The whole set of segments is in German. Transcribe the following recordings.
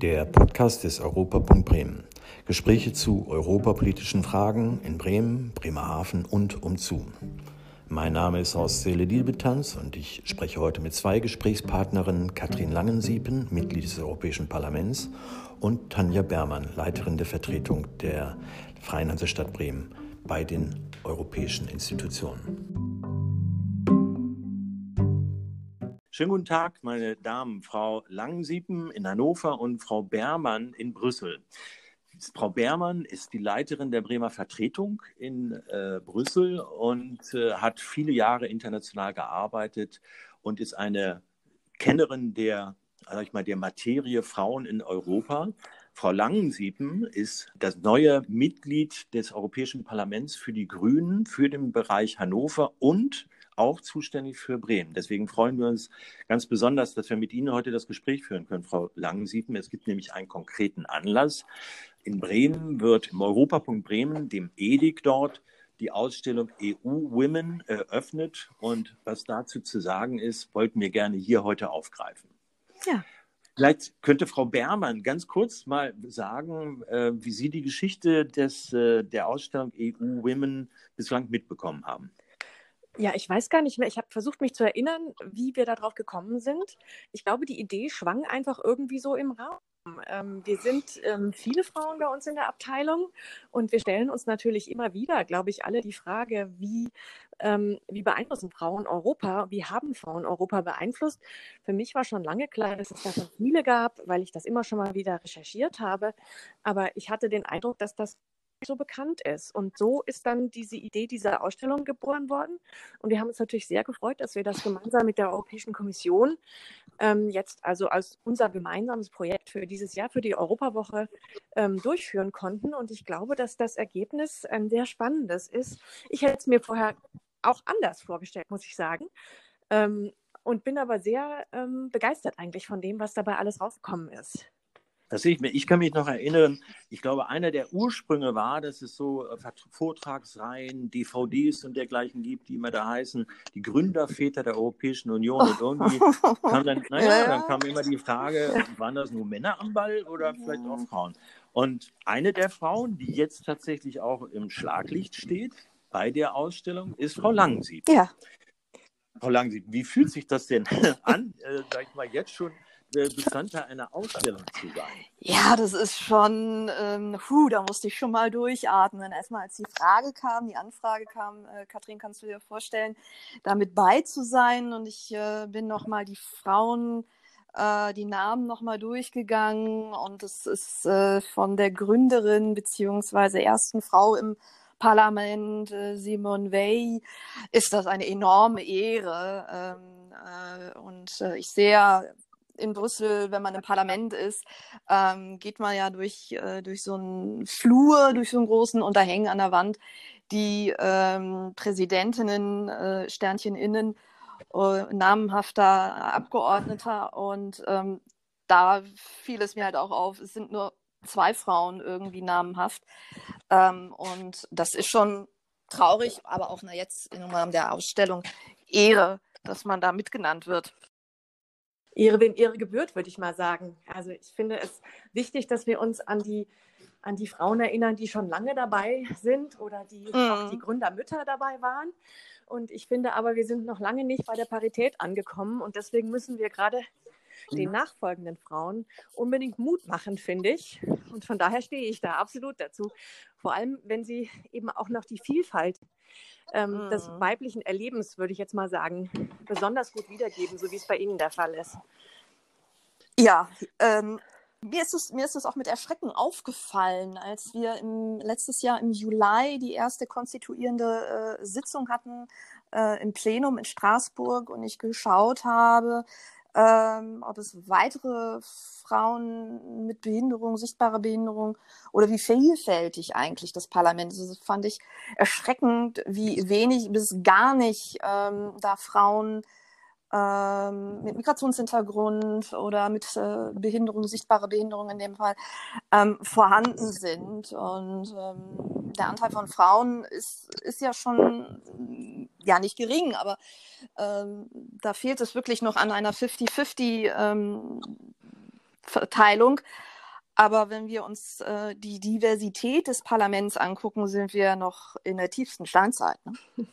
Der Podcast des Europapunkt Bremen. Gespräche zu europapolitischen Fragen in Bremen, Bremerhaven und umzu. Mein Name ist Horst Seele Dielbetanz und ich spreche heute mit zwei Gesprächspartnerinnen, Katrin Langensiepen, Mitglied des Europäischen Parlaments, und Tanja Bermann, Leiterin der Vertretung der Freien Hansestadt Bremen bei den europäischen Institutionen. Schönen guten Tag, meine Damen, Frau Langsiepen in Hannover und Frau Bermann in Brüssel. Frau Bermann ist die Leiterin der Bremer Vertretung in äh, Brüssel und äh, hat viele Jahre international gearbeitet und ist eine Kennerin der, sag ich mal, der Materie Frauen in Europa. Frau Langensiepen ist das neue Mitglied des Europäischen Parlaments für die Grünen für den Bereich Hannover und auch zuständig für Bremen. Deswegen freuen wir uns ganz besonders, dass wir mit Ihnen heute das Gespräch führen können, Frau Langensiepen. Es gibt nämlich einen konkreten Anlass. In Bremen wird im Europapunkt Bremen, dem EDIC dort, die Ausstellung EU Women eröffnet. Und was dazu zu sagen ist, wollten wir gerne hier heute aufgreifen. Ja. Vielleicht könnte Frau Bermann ganz kurz mal sagen, äh, wie Sie die Geschichte des, äh, der Ausstellung EU Women bislang mitbekommen haben. Ja, ich weiß gar nicht mehr. Ich habe versucht, mich zu erinnern, wie wir darauf gekommen sind. Ich glaube, die Idee schwang einfach irgendwie so im Raum. Ähm, wir sind ähm, viele Frauen bei uns in der Abteilung und wir stellen uns natürlich immer wieder, glaube ich, alle die Frage, wie, ähm, wie beeinflussen Frauen Europa? Wie haben Frauen Europa beeinflusst? Für mich war schon lange klar, dass es davon viele gab, weil ich das immer schon mal wieder recherchiert habe. Aber ich hatte den Eindruck, dass das so bekannt ist. Und so ist dann diese Idee dieser Ausstellung geboren worden. Und wir haben uns natürlich sehr gefreut, dass wir das gemeinsam mit der Europäischen Kommission ähm, jetzt also als unser gemeinsames Projekt für dieses Jahr, für die Europawoche, ähm, durchführen konnten. Und ich glaube, dass das Ergebnis ein sehr spannendes ist. Ich hätte es mir vorher auch anders vorgestellt, muss ich sagen. Ähm, und bin aber sehr ähm, begeistert eigentlich von dem, was dabei alles rausgekommen ist. Das sehe ich mir. Ich kann mich noch erinnern, ich glaube, einer der Ursprünge war, dass es so äh, Vortragsreihen, DVDs und dergleichen gibt, die immer da heißen, die Gründerväter der Europäischen Union. Und irgendwie kam dann, naja, dann kam immer die Frage, waren das nur Männer am Ball oder vielleicht auch Frauen? Und eine der Frauen, die jetzt tatsächlich auch im Schlaglicht steht bei der Ausstellung, ist Frau Langsieb. Ja. Frau Langsieb, wie fühlt sich das denn an, äh, sag ich mal, jetzt schon Bestandteil einer Ausstellung zu sein. Ja, das ist schon, ähm, puh, da musste ich schon mal durchatmen. Erstmal, als die Frage kam, die Anfrage kam, äh, Kathrin, kannst du dir vorstellen, damit bei zu sein? Und ich äh, bin nochmal die Frauen, äh, die Namen nochmal durchgegangen und es ist äh, von der Gründerin beziehungsweise ersten Frau im Parlament, äh, Simone Weil, ist das eine enorme Ehre. Ähm, äh, und äh, ich sehe in Brüssel, wenn man im Parlament ist, ähm, geht man ja durch, äh, durch so einen Flur, durch so einen großen Unterhängen an der Wand, die ähm, Präsidentinnen, äh, Sternchen innen, äh, namenhafter Abgeordneter. Und ähm, da fiel es mir halt auch auf, es sind nur zwei Frauen irgendwie namenhaft. Ähm, und das ist schon traurig, aber auch na, jetzt im Rahmen der Ausstellung Ehre, dass man da mitgenannt wird. Ehre, wem Ehre gebührt, würde ich mal sagen. Also ich finde es wichtig, dass wir uns an die, an die Frauen erinnern, die schon lange dabei sind oder die mhm. auch die Gründermütter dabei waren. Und ich finde aber, wir sind noch lange nicht bei der Parität angekommen und deswegen müssen wir gerade den nachfolgenden Frauen unbedingt Mut machen, finde ich. Und von daher stehe ich da absolut dazu. Vor allem, wenn sie eben auch noch die Vielfalt ähm, mhm. des weiblichen Erlebens, würde ich jetzt mal sagen, besonders gut wiedergeben, so wie es bei Ihnen der Fall ist. Ja, ähm, mir ist, es, mir ist es auch mit Erschrecken aufgefallen, als wir im, letztes Jahr im Juli die erste konstituierende äh, Sitzung hatten äh, im Plenum in Straßburg und ich geschaut habe, ähm, ob es weitere Frauen mit Behinderung, sichtbarer Behinderung oder wie vielfältig eigentlich das Parlament ist. Das fand ich erschreckend, wie wenig bis gar nicht ähm, da Frauen ähm, mit Migrationshintergrund oder mit äh, Behinderung, sichtbarer Behinderung in dem Fall, ähm, vorhanden sind. Und ähm, der Anteil von Frauen ist, ist ja schon, ja nicht gering, aber ähm, da fehlt es wirklich noch an einer 50-50 Verteilung. Aber wenn wir uns äh, die Diversität des Parlaments angucken, sind wir noch in der tiefsten Steinzeit. Ne?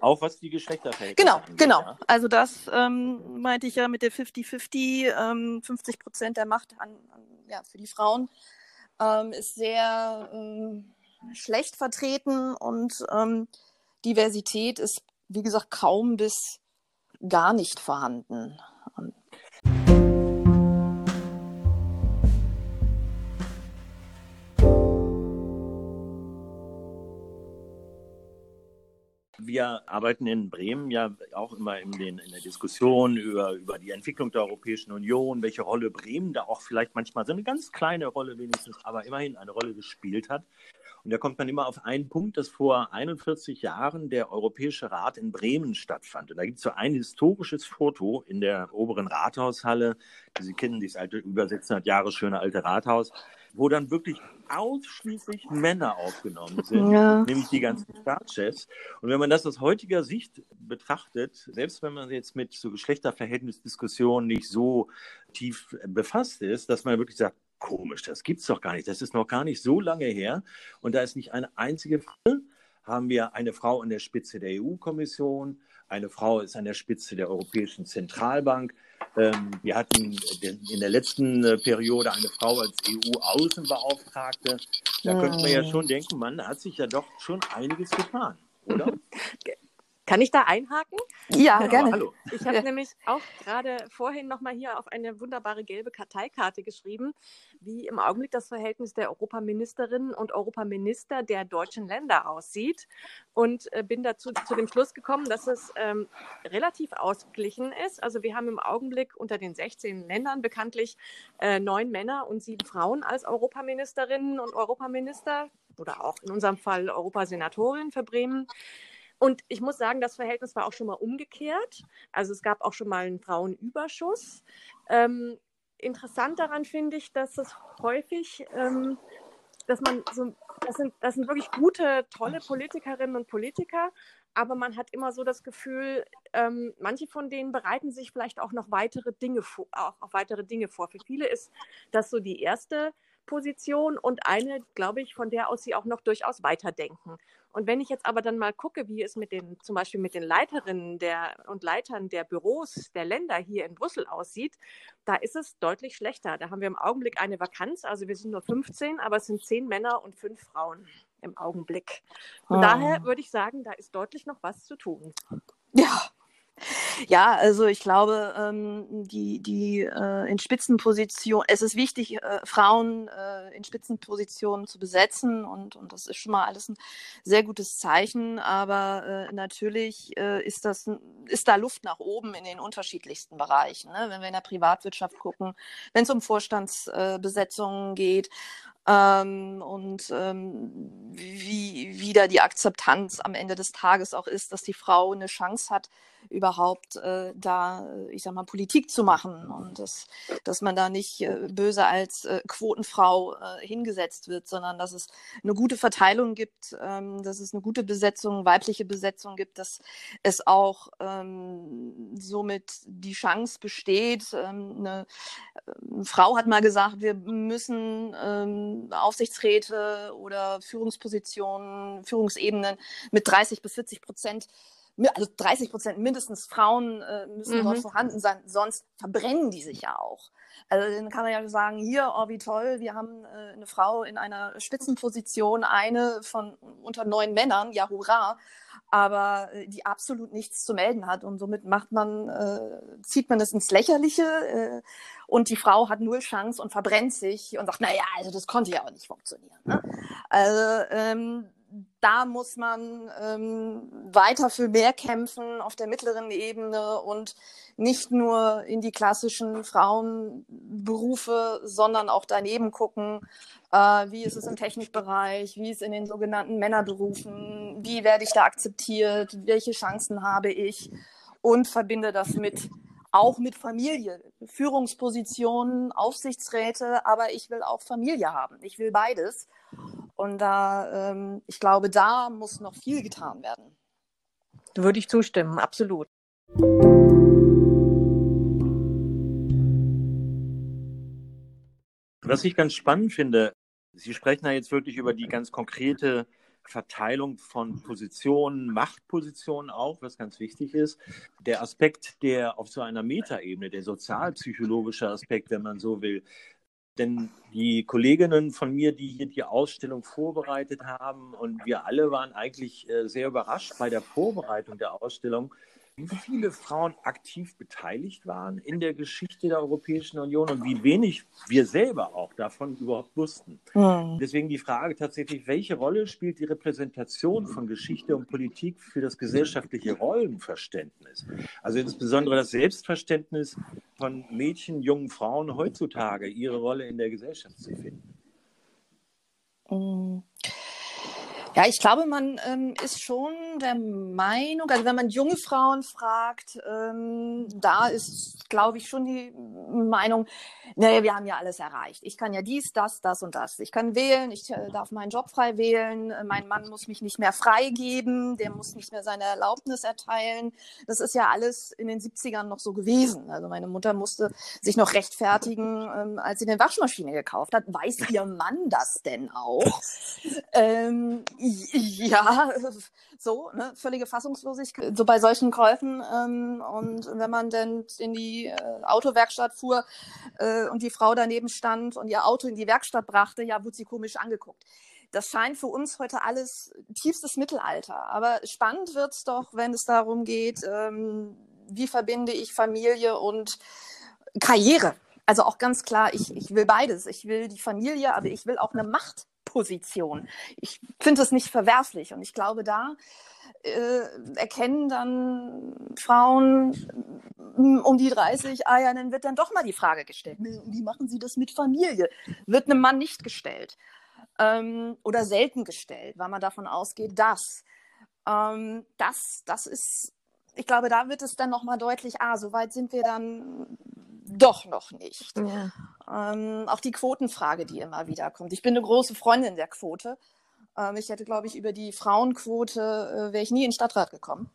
Auch was die Geschlechterverhältnisse Genau, angeht, genau. Ja? Also das ähm, meinte ich ja mit der 50-50, ähm, 50 Prozent der Macht an, an, ja, für die Frauen ähm, ist sehr ähm, schlecht vertreten und ähm, Diversität ist, wie gesagt, kaum bis gar nicht vorhanden. Wir arbeiten in Bremen ja auch immer in, den, in der Diskussion über, über die Entwicklung der Europäischen Union, welche Rolle Bremen da auch vielleicht manchmal so eine ganz kleine Rolle wenigstens, aber immerhin eine Rolle gespielt hat. Und da kommt man immer auf einen Punkt, dass vor 41 Jahren der Europäische Rat in Bremen stattfand. Und da gibt es so ein historisches Foto in der oberen Rathaushalle. Sie kennen dieses alte, über 600 Jahre schöne alte Rathaus, wo dann wirklich ausschließlich Männer aufgenommen sind, Ja. nämlich die ganzen Staatschefs. Und wenn man das aus heutiger Sicht betrachtet, selbst wenn man jetzt mit so Geschlechterverhältnisdiskussionen nicht so tief befasst ist, dass man wirklich sagt, komisch, das gibt's doch gar nicht. Das ist noch gar nicht so lange her. Und da ist nicht eine einzige Frau. Haben wir eine Frau an der Spitze der EU-Kommission, eine Frau ist an der Spitze der Europäischen Zentralbank. Ähm, wir hatten in der letzten äh, Periode eine Frau als EU-Außenbeauftragte. Da könnte man ja Hm. schon denken, man hat sich ja doch schon einiges getan, oder? Kann ich da einhaken? Ja, Aber gerne. hallo. Ich habe Ja. nämlich auch gerade vorhin nochmal hier auf eine wunderbare gelbe Karteikarte geschrieben, wie im Augenblick das Verhältnis der Europaministerinnen und Europaminister der deutschen Länder aussieht. Und äh, bin dazu zu dem Schluss gekommen, dass es ähm, relativ ausgeglichen ist. Also wir haben im Augenblick unter den 16 Ländern bekanntlich äh, neun Männer und sieben Frauen als Europaministerinnen und Europaminister oder auch in unserem Fall Europasenatorin für Bremen. Und ich muss sagen, das Verhältnis war auch schon mal umgekehrt. Also es gab auch schon mal einen Frauenüberschuss. Ähm, interessant daran finde ich, dass es häufig, ähm, dass man so, das sind, das sind wirklich gute, tolle Politikerinnen und Politiker, aber man hat immer so das Gefühl, ähm, manche von denen bereiten sich vielleicht auch noch weitere Dinge vor, auch auf weitere Dinge vor. Für viele ist das so die erste Position und eine, glaube ich, von der aus sie auch noch durchaus weiterdenken. Und wenn ich jetzt aber dann mal gucke, wie es mit den, zum Beispiel mit den Leiterinnen der, und Leitern der Büros der Länder hier in Brüssel aussieht, da ist es deutlich schlechter. Da haben wir im Augenblick eine Vakanz, also wir sind nur 15, aber es sind zehn Männer und fünf Frauen im Augenblick. Von Ah. daher würde ich sagen, da ist deutlich noch was zu tun. Ja. Ja, also ich glaube, ähm, die, die äh, in Spitzenposition, es ist wichtig, äh, Frauen äh, in Spitzenpositionen zu besetzen und, und das ist schon mal alles ein sehr gutes Zeichen, aber äh, natürlich äh, ist das ist da Luft nach oben in den unterschiedlichsten Bereichen. Ne? Wenn wir in der Privatwirtschaft gucken, wenn es um Vorstandsbesetzungen geht, ähm, und ähm, wie, wie da die Akzeptanz am Ende des Tages auch ist, dass die Frau eine Chance hat, überhaupt äh, da, äh, ich sag mal, Politik zu machen und das, dass man da nicht äh, böse als äh, Quotenfrau äh, hingesetzt wird, sondern dass es eine gute Verteilung gibt, ähm, dass es eine gute Besetzung, weibliche Besetzung gibt, dass es auch ähm, somit die Chance besteht. Ähm, eine, eine Frau hat mal gesagt, wir müssen Aufsichtsräte oder Führungspositionen, Führungsebenen mit 30 bis 40 Prozent also 30 Prozent mindestens Frauen äh, müssen Mhm. dort vorhanden sein, sonst verbrennen die sich ja auch. Also dann kann man ja sagen, hier, oh wie toll, wir haben äh, eine Frau in einer Spitzenposition, eine von unter neun Männern, ja hurra, aber äh, die absolut nichts zu melden hat und somit macht man, äh, zieht man es ins Lächerliche äh, und die Frau hat null Chance und verbrennt sich und sagt, naja, also das konnte ja auch nicht funktionieren. Ne? Also ähm, da muss man ähm, weiter für mehr kämpfen auf der mittleren Ebene und nicht nur in die klassischen Frauenberufe, sondern auch daneben gucken, äh, wie ist es im Technikbereich, wie ist es in den sogenannten Männerberufen, wie werde ich da akzeptiert, welche Chancen habe ich und verbinde das mit auch mit Familie, Führungspositionen, Aufsichtsräte, aber ich will auch Familie haben. Ich will beides. Und da, ähm, ich glaube, da muss noch viel getan werden. Würde ich zustimmen, absolut. Was ich ganz spannend finde, Sie sprechen da jetzt wirklich über die ganz konkrete Verteilung von Positionen, Machtpositionen auch, was ganz wichtig ist. Der Aspekt, der auf so einer Metaebene, der sozialpsychologische Aspekt, wenn man so will, denn die Kolleginnen von mir, die hier die Ausstellung vorbereitet haben, und wir alle waren eigentlich äh, sehr überrascht bei der Vorbereitung der Ausstellung, wie viele Frauen aktiv beteiligt waren in der Geschichte der Europäischen Union und wie wenig wir selber auch davon überhaupt wussten. Mhm. Deswegen die Frage tatsächlich, welche Rolle spielt die Repräsentation von Geschichte und Politik für das gesellschaftliche Rollenverständnis? Also insbesondere das Selbstverständnis von Mädchen, jungen Frauen heutzutage, ihre Rolle in der Gesellschaft zu finden. Mhm. Ja, ich glaube, man ähm, ist schon der Meinung, also wenn man junge Frauen fragt, ähm, da ist, glaube ich, schon die Meinung, naja, wir haben ja alles erreicht. Ich kann ja dies, das, das und das. Ich kann wählen, ich äh, darf meinen Job frei wählen, mein Mann muss mich nicht mehr freigeben, der muss nicht mehr seine Erlaubnis erteilen. Das ist ja alles in den 70ern noch so gewesen. Also meine Mutter musste sich noch rechtfertigen, ähm, als sie eine Waschmaschine gekauft hat. Weiß ihr Mann das denn auch? ähm, ja, so, ne, völlige Fassungslosigkeit, so bei solchen Käufen. Ähm, und wenn man dann in die äh, Autowerkstatt fuhr äh, und die Frau daneben stand und ihr Auto in die Werkstatt brachte, ja, wurde sie komisch angeguckt. Das scheint für uns heute alles tiefstes Mittelalter. Aber spannend wird's doch, wenn es darum geht, ähm, wie verbinde ich Familie und Karriere. Also auch ganz klar, ich, ich will beides. Ich will die Familie, aber ich will auch eine Macht Position. Ich finde es nicht verwerflich und ich glaube, da äh, erkennen dann Frauen mm, um die 30, ah ja, dann wird dann doch mal die Frage gestellt, wie machen sie das mit Familie? Wird einem Mann nicht gestellt ähm, oder selten gestellt, weil man davon ausgeht, dass. Ähm, das, das ist, ich glaube, da wird es dann nochmal deutlich, ah, so weit sind wir dann doch noch nicht. Ja. Ähm, auch die Quotenfrage, die immer wieder kommt. Ich bin eine große Freundin der Quote. Ähm, ich hätte, glaube ich, über die Frauenquote äh, wäre ich nie in den Stadtrat gekommen.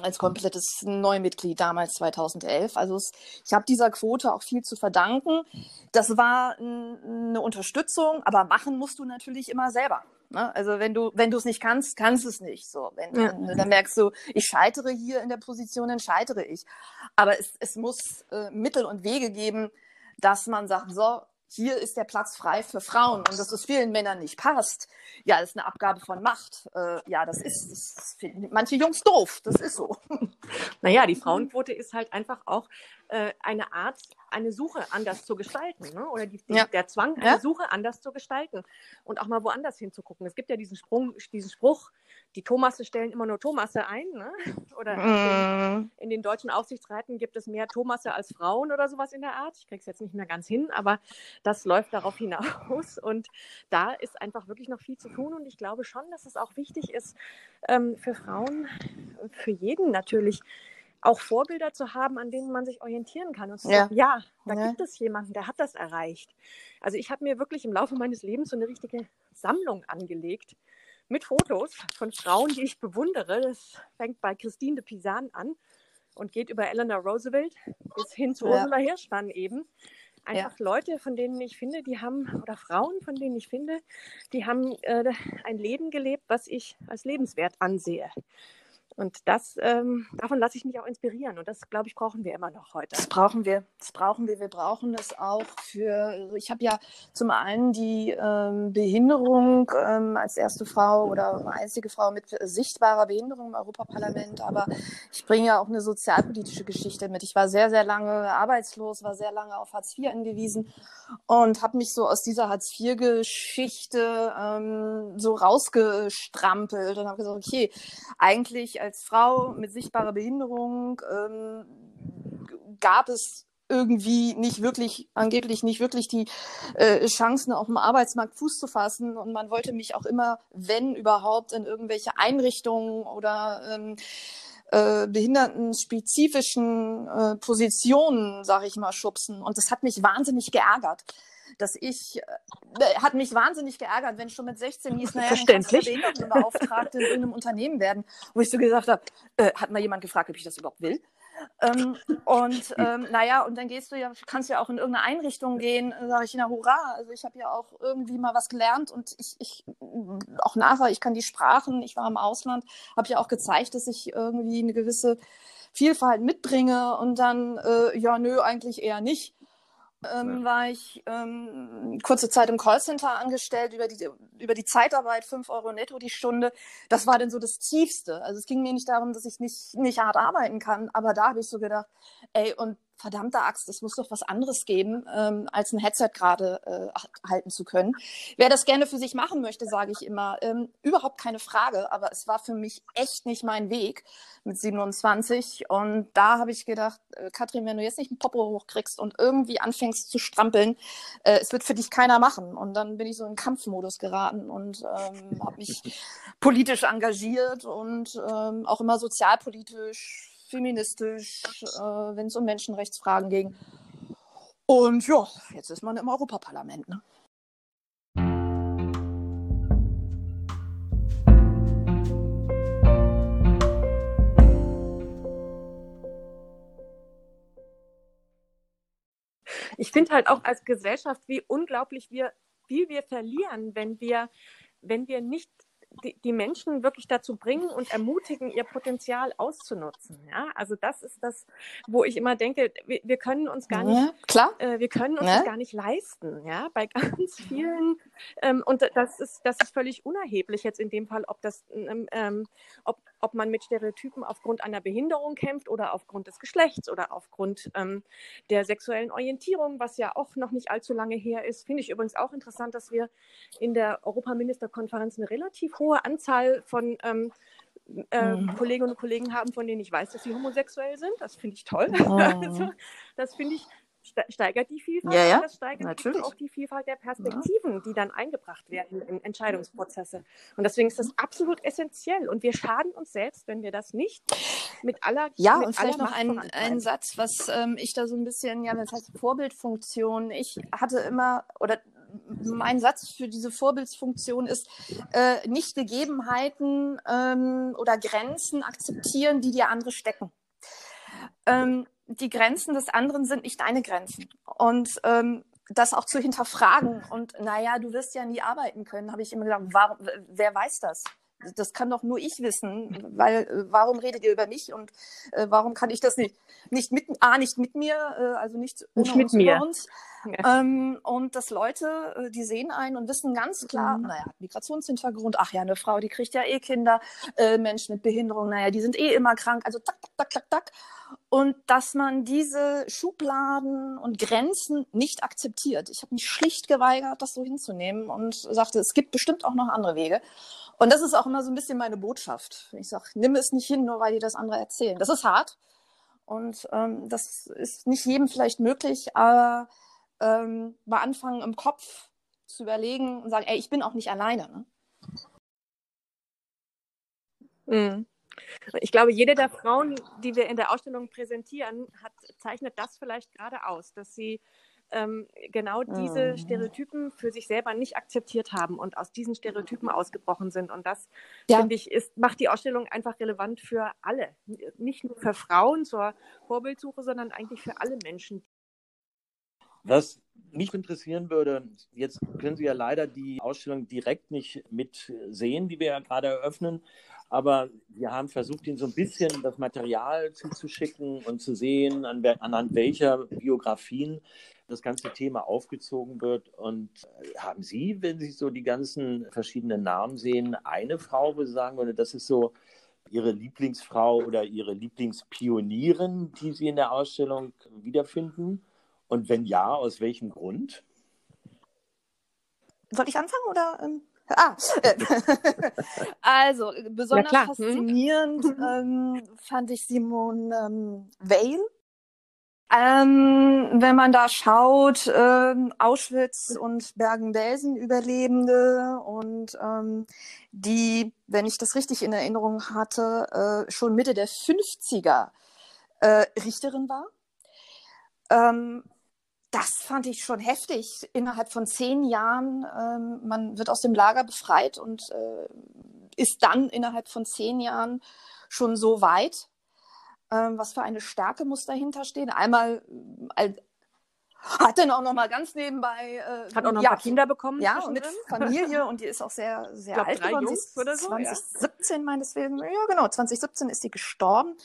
Als komplettes Neumitglied damals 2011. Also es, ich habe dieser Quote auch viel zu verdanken. Das war eine Unterstützung, aber machen musst du natürlich immer selber. Ne? Also wenn du, wenn du es nicht kannst, kannst du es nicht. So, wenn, ja. dann merkst du, ich scheitere hier in der Position, dann scheitere ich. Aber es, es muss äh, Mittel und Wege geben, dass man sagt, so, hier ist der Platz frei für Frauen und dass es vielen Männern nicht passt. Ja, das ist eine Abgabe von Macht. Äh, ja, das ist, das finden manche Jungs doof. Das ist so. Naja, die Frauenquote ist halt einfach auch äh, eine Art, eine Suche anders zu gestalten. Ne? Oder die, die, ja. der Zwang, eine ja. Suche anders zu gestalten und auch mal woanders hinzugucken. Es gibt ja diesen, Sprung, diesen Spruch, die Thomasse stellen immer nur Thomasse ein. Ne? Oder mm. in, den, in, den, deutschen Aufsichtsräten gibt es mehr Thomasse als Frauen oder sowas in der Art. Ich kriege es jetzt nicht mehr ganz hin, aber das läuft darauf hinaus. Und da ist einfach wirklich noch viel zu tun. Und ich glaube schon, dass es auch wichtig ist ähm, für Frauen, für jeden natürlich, auch Vorbilder zu haben, an denen man sich orientieren kann und zu ja. sagen, ja, da ja. gibt es jemanden, der hat das erreicht. Also ich habe mir wirklich im Laufe meines Lebens so eine richtige Sammlung angelegt mit Fotos von Frauen, die ich bewundere. Das fängt bei Christine de Pisan an und geht über Eleanor Roosevelt bis hin zu ja. Ursula Hirsch dann eben. Einfach ja. Leute, von denen ich finde, die haben, oder Frauen, von denen ich finde, die haben äh, ein Leben gelebt, was ich als lebenswert ansehe. Und das, ähm, davon lasse ich mich auch inspirieren. Und das, glaube ich, brauchen wir immer noch heute. Das brauchen wir. Das brauchen wir. Wir brauchen das auch für. Ich habe ja zum einen die ähm, Behinderung ähm, als erste Frau oder einzige Frau mit sichtbarer Behinderung im Europaparlament. Aber ich bringe ja auch eine sozialpolitische Geschichte mit. Ich war sehr, sehr lange arbeitslos, war sehr lange auf Hartz IV angewiesen und habe mich so aus dieser Hartz IV-Geschichte ähm, so rausgestrampelt und habe gesagt, okay, eigentlich als Frau mit sichtbarer Behinderung ähm, gab es irgendwie nicht wirklich, angeblich nicht wirklich die äh, Chancen, auf dem Arbeitsmarkt Fuß zu fassen. Und man wollte mich auch immer, wenn überhaupt, in irgendwelche Einrichtungen oder ähm, äh, behindertenspezifischen äh, Positionen, sage ich mal, schubsen. Und das hat mich wahnsinnig geärgert dass ich, äh, hat mich wahnsinnig geärgert, wenn schon mit 16 hieß, naja, Verständlich. Behindertenbeauftragte in irgendeinem Unternehmen werden, wo ich so gesagt habe, äh, hat mal jemand gefragt, ob ich das überhaupt will? Ähm, und ähm, naja, und dann gehst du ja, kannst ja auch in irgendeine Einrichtung gehen, sage ich, na hurra, also ich habe ja auch irgendwie mal was gelernt und ich, ich auch nachher, ich kann die Sprachen, ich war im Ausland, habe ja auch gezeigt, dass ich irgendwie eine gewisse Vielfalt mitbringe und dann, äh, ja, nö, eigentlich eher nicht ähm, ja. war ich ähm, kurze Zeit im Callcenter angestellt, über die, über die Zeitarbeit, 5 Euro netto die Stunde. Das war dann so das Tiefste. Also es ging mir nicht darum, dass ich nicht, nicht hart arbeiten kann, aber da habe ich so gedacht, ey, und verdammte Axt, es muss doch was anderes geben, ähm, als ein Headset gerade äh, halten zu können. Wer das gerne für sich machen möchte, sage ich immer, ähm, überhaupt keine Frage, aber es war für mich echt nicht mein Weg mit 27. Und da habe ich gedacht, äh, Katrin, wenn du jetzt nicht einen Popo hochkriegst und irgendwie anfängst zu strampeln, äh, es wird für dich keiner machen. Und dann bin ich so in Kampfmodus geraten und ähm, habe mich politisch engagiert und ähm, auch immer sozialpolitisch feministisch, äh, wenn es um Menschenrechtsfragen ging. Und ja, jetzt ist man im Europaparlament. Ne? Ich finde halt auch als Gesellschaft, wie unglaublich wir, wie wir verlieren, wenn wir, wenn wir nicht die, die Menschen wirklich dazu bringen und ermutigen, ihr Potenzial auszunutzen. Ja, also das ist das, wo ich immer denke, wir, wir können uns gar nicht, klar, äh, wir können uns ja. das gar nicht leisten. Ja, bei ganz vielen ähm, und das ist das ist völlig unerheblich jetzt in dem Fall, ob das ähm, ähm ob ob man mit Stereotypen aufgrund einer Behinderung kämpft oder aufgrund des Geschlechts oder aufgrund ähm, der sexuellen Orientierung, was ja auch noch nicht allzu lange her ist. Finde ich übrigens auch interessant, dass wir in der Europaministerkonferenz eine relativ hohe Anzahl von ähm, äh, mhm. Kolleginnen und Kollegen haben, von denen ich weiß, dass sie homosexuell sind. Das finde ich toll. Oh. also, das finde ich steigert die Vielfalt, ja, ja. das steigert Natürlich. auch die Vielfalt der Perspektiven, ja. die dann eingebracht werden in Entscheidungsprozesse. Und deswegen ist das absolut essentiell. Und wir schaden uns selbst, wenn wir das nicht mit aller Ja, mit und vielleicht noch ein, ein Satz, was ähm, ich da so ein bisschen, ja, das heißt Vorbildfunktion. Ich hatte immer, oder mein Satz für diese Vorbildsfunktion ist, äh, nicht Gegebenheiten ähm, oder Grenzen akzeptieren, die dir andere stecken. Ähm, die Grenzen des anderen sind nicht deine Grenzen. Und ähm, das auch zu hinterfragen und naja, du wirst ja nie arbeiten können, habe ich immer gedacht, warum, wer weiß das? Das kann doch nur ich wissen, weil äh, warum redet ihr über mich und äh, warum kann ich das nicht nicht mit A nicht mit mir, äh, also nicht, nicht mit uns, mir. Uns. Ja. Ähm, und dass Leute, äh, die sehen einen und wissen ganz klar, mhm. naja, Migrationshintergrund, ach ja, eine Frau, die kriegt ja eh Kinder, äh, Menschen mit Behinderung, naja, die sind eh immer krank, also tak, tak, tak, tak. Und dass man diese Schubladen und Grenzen nicht akzeptiert. Ich habe mich schlicht geweigert, das so hinzunehmen und sagte, es gibt bestimmt auch noch andere Wege. Und das ist auch immer so ein bisschen meine Botschaft. Ich sage, nimm es nicht hin, nur weil die das andere erzählen. Das ist hart und ähm, das ist nicht jedem vielleicht möglich, aber ähm, mal anfangen im Kopf zu überlegen und sagen, ey, ich bin auch nicht alleine. Ne? Mhm. Ich glaube, jede der Frauen, die wir in der Ausstellung präsentieren, hat, zeichnet das vielleicht gerade aus, dass sie ähm, genau diese mhm. Stereotypen für sich selber nicht akzeptiert haben und aus diesen Stereotypen ausgebrochen sind. Und das, ja. finde ich, ist, macht die Ausstellung einfach relevant für alle. Nicht nur für Frauen zur Vorbildsuche, sondern eigentlich für alle Menschen. Was mich interessieren würde, jetzt können Sie ja leider die Ausstellung direkt nicht mitsehen, die wir ja gerade eröffnen, aber wir haben versucht, Ihnen so ein bisschen das Material zuzuschicken und zu sehen, an, anhand welcher Biografien das ganze Thema aufgezogen wird. Und äh, haben Sie, wenn Sie so die ganzen verschiedenen Namen sehen, eine Frau, wo Sie sagen würden, das ist so Ihre Lieblingsfrau oder Ihre Lieblingspionierin, die Sie in der Ausstellung wiederfinden? Und wenn ja, aus welchem Grund? Soll ich anfangen oder? Ah, äh, also besonders ja, hm? faszinierend ähm, fand ich Simone ähm, Weil ähm, wenn man da schaut, ähm, Auschwitz und Bergen-Belsen Überlebende und ähm, die, wenn ich das richtig in Erinnerung hatte, äh, schon Mitte der 50er äh, Richterin war. Ähm, das fand ich schon heftig. Innerhalb von zehn Jahren, ähm, man wird aus dem Lager befreit und äh, ist dann innerhalb von zehn Jahren schon so weit. Ähm, was für eine Stärke muss dahinter stehen? Einmal äh, hat dann auch noch mal ganz nebenbei äh, hat auch noch ja, ein paar Kinder bekommen ja mit Familie und die ist auch sehr sehr glaub, alt geworden Jungs oder so 2017 ja. meines Wissens ja genau 2017 ist sie gestorben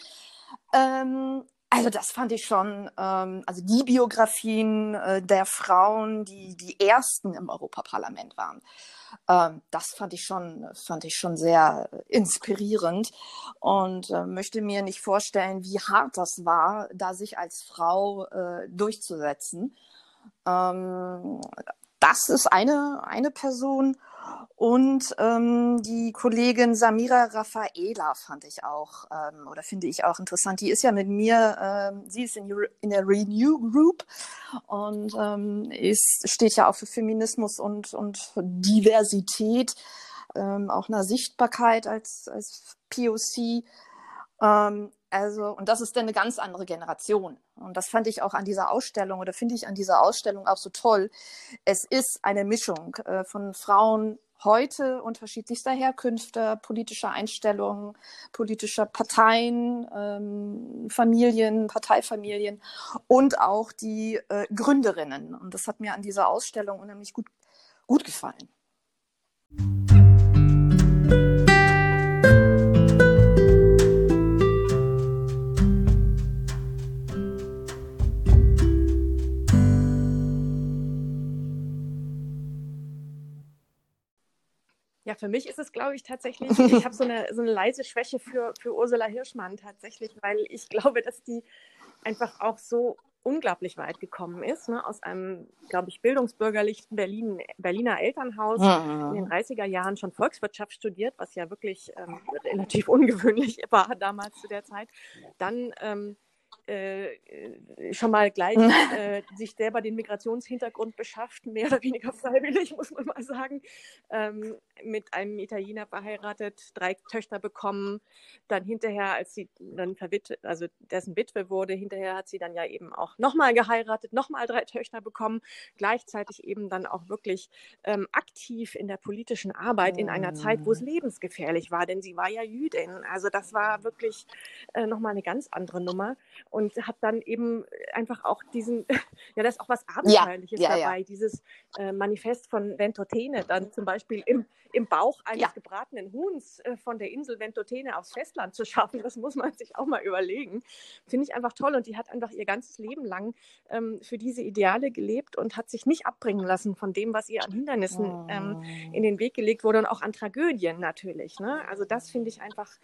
ähm, also das fand ich schon, ähm, also die Biografien äh, der Frauen, die die ersten im Europaparlament waren, ähm, das fand ich schon, fand ich schon sehr inspirierend und äh, möchte mir nicht vorstellen, wie hart das war, da sich als Frau äh, durchzusetzen. Ähm, das ist eine, eine Person. Und ähm, die Kollegin Samira Raffaela fand ich auch, ähm, oder finde ich auch interessant. Die ist ja mit mir, ähm, sie ist in, in der Renew Group und ähm, ist, steht ja auch für Feminismus und, und Diversität, ähm, auch einer Sichtbarkeit als, als POC. Also, und das ist dann eine ganz andere Generation. Und das fand ich auch an dieser Ausstellung oder finde ich an dieser Ausstellung auch so toll. Es ist eine Mischung äh, von Frauen heute unterschiedlichster Herkünfte, politischer Einstellungen, politischer Parteien, ähm, Familien, Parteifamilien und auch die äh, Gründerinnen. Und das hat mir an dieser Ausstellung unheimlich gut, gut gefallen. Ja, für mich ist es, glaube ich, tatsächlich, ich habe so eine, so eine leise Schwäche für, für Ursula Hirschmann tatsächlich, weil ich glaube, dass die einfach auch so unglaublich weit gekommen ist, ne? aus einem, glaube ich, bildungsbürgerlichen Berlin, Berliner Elternhaus, ja. in den 30er Jahren schon Volkswirtschaft studiert, was ja wirklich ähm, relativ ungewöhnlich war damals zu der Zeit. Dann ähm, äh, schon mal gleich äh, sich selber den Migrationshintergrund beschafft, mehr oder weniger freiwillig, muss man mal sagen. Ähm, mit einem Italiener verheiratet, drei Töchter bekommen, dann hinterher, als sie dann verwitwet, also dessen Witwe wurde, hinterher hat sie dann ja eben auch nochmal geheiratet, nochmal drei Töchter bekommen, gleichzeitig eben dann auch wirklich ähm, aktiv in der politischen Arbeit in einer Zeit, wo es mm. lebensgefährlich war, denn sie war ja Jüdin. Also das war wirklich äh, nochmal eine ganz andere Nummer und habe dann eben einfach auch diesen, ja, da ist auch was Abenteuerliches ja, ja, dabei, ja. dieses äh, Manifest von Ventotene dann zum Beispiel im, im Bauch eines gebratenen Huhns äh, von der Insel Ventotene aufs Festland zu schaffen, das muss man sich auch mal überlegen. Finde ich einfach toll und die hat einfach ihr ganzes Leben lang ähm, für diese Ideale gelebt und hat sich nicht abbringen lassen von dem, was ihr an Hindernissen oh. ähm, in den Weg gelegt wurde und auch an Tragödien natürlich. Ne? Also das finde ich einfach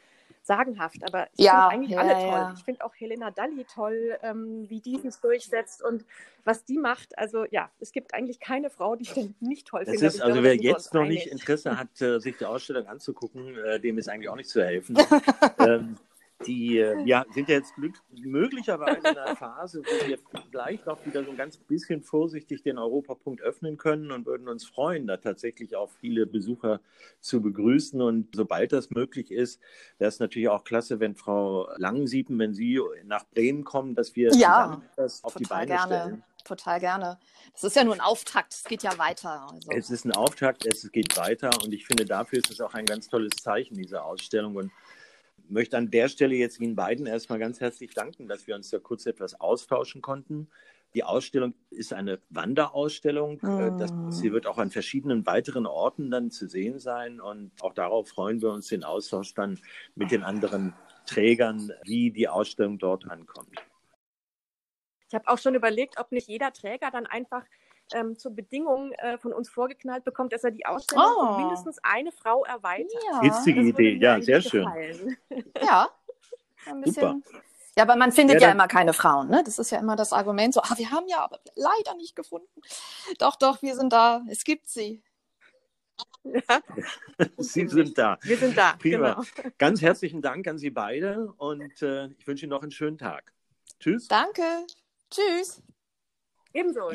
sagenhaft. Aber ich ja, finde eigentlich ja, alle toll. Ja. Ich finde auch Helena Dalli toll, ähm, wie die sich durchsetzt und was die macht. Also ja, es gibt eigentlich keine Frau, die ich nicht toll finde. Ist, also wer jetzt noch nicht Interesse hat, äh, sich die Ausstellung anzugucken, äh, dem ist eigentlich auch nicht zu helfen. ähm, die äh, ja, sind ja jetzt glück möglicherweise in einer Phase, wo wir vielleicht auch wieder so ein ganz bisschen vorsichtig den Europapunkt öffnen können und würden uns freuen, da tatsächlich auch viele Besucher zu begrüßen. Und sobald das möglich ist, wäre es natürlich auch klasse, wenn Frau Langensiepen, wenn Sie nach Bremen kommen, dass wir ja, das auf die Beine gerne. stellen total gerne. Das ist ja nur ein Auftakt, es geht ja weiter. Also. Es ist ein Auftakt, es geht weiter und ich finde, dafür ist es auch ein ganz tolles Zeichen, diese Ausstellung. Und möchte an der Stelle jetzt Ihnen beiden erstmal ganz herzlich danken, dass wir uns da kurz etwas austauschen konnten. Die Ausstellung ist eine Wanderausstellung. Mm. Das, sie wird auch an verschiedenen weiteren Orten dann zu sehen sein. Und auch darauf freuen wir uns, den Austausch dann mit den anderen Trägern, wie die Ausstellung dort ankommt. Ich habe auch schon überlegt, ob nicht jeder Träger dann einfach ähm, zur Bedingung äh, von uns vorgeknallt bekommt, dass er die Ausstellung oh. um mindestens eine Frau erweitert. Ja. Witzige Idee, ja, sehr schön. Ja, ein bisschen. Super. Ja, aber man findet ja, ja, immer keine Frauen, ne? Das ist ja immer das Argument so, ah, wir haben ja aber leider nicht gefunden. Doch, doch, wir sind da. Es gibt sie. Ja. Sie sind da. Wir sind da. Prima. Genau. Ganz herzlichen Dank an Sie beide und äh, ich wünsche Ihnen noch einen schönen Tag. Tschüss. Danke. Tschüss. Ebenso.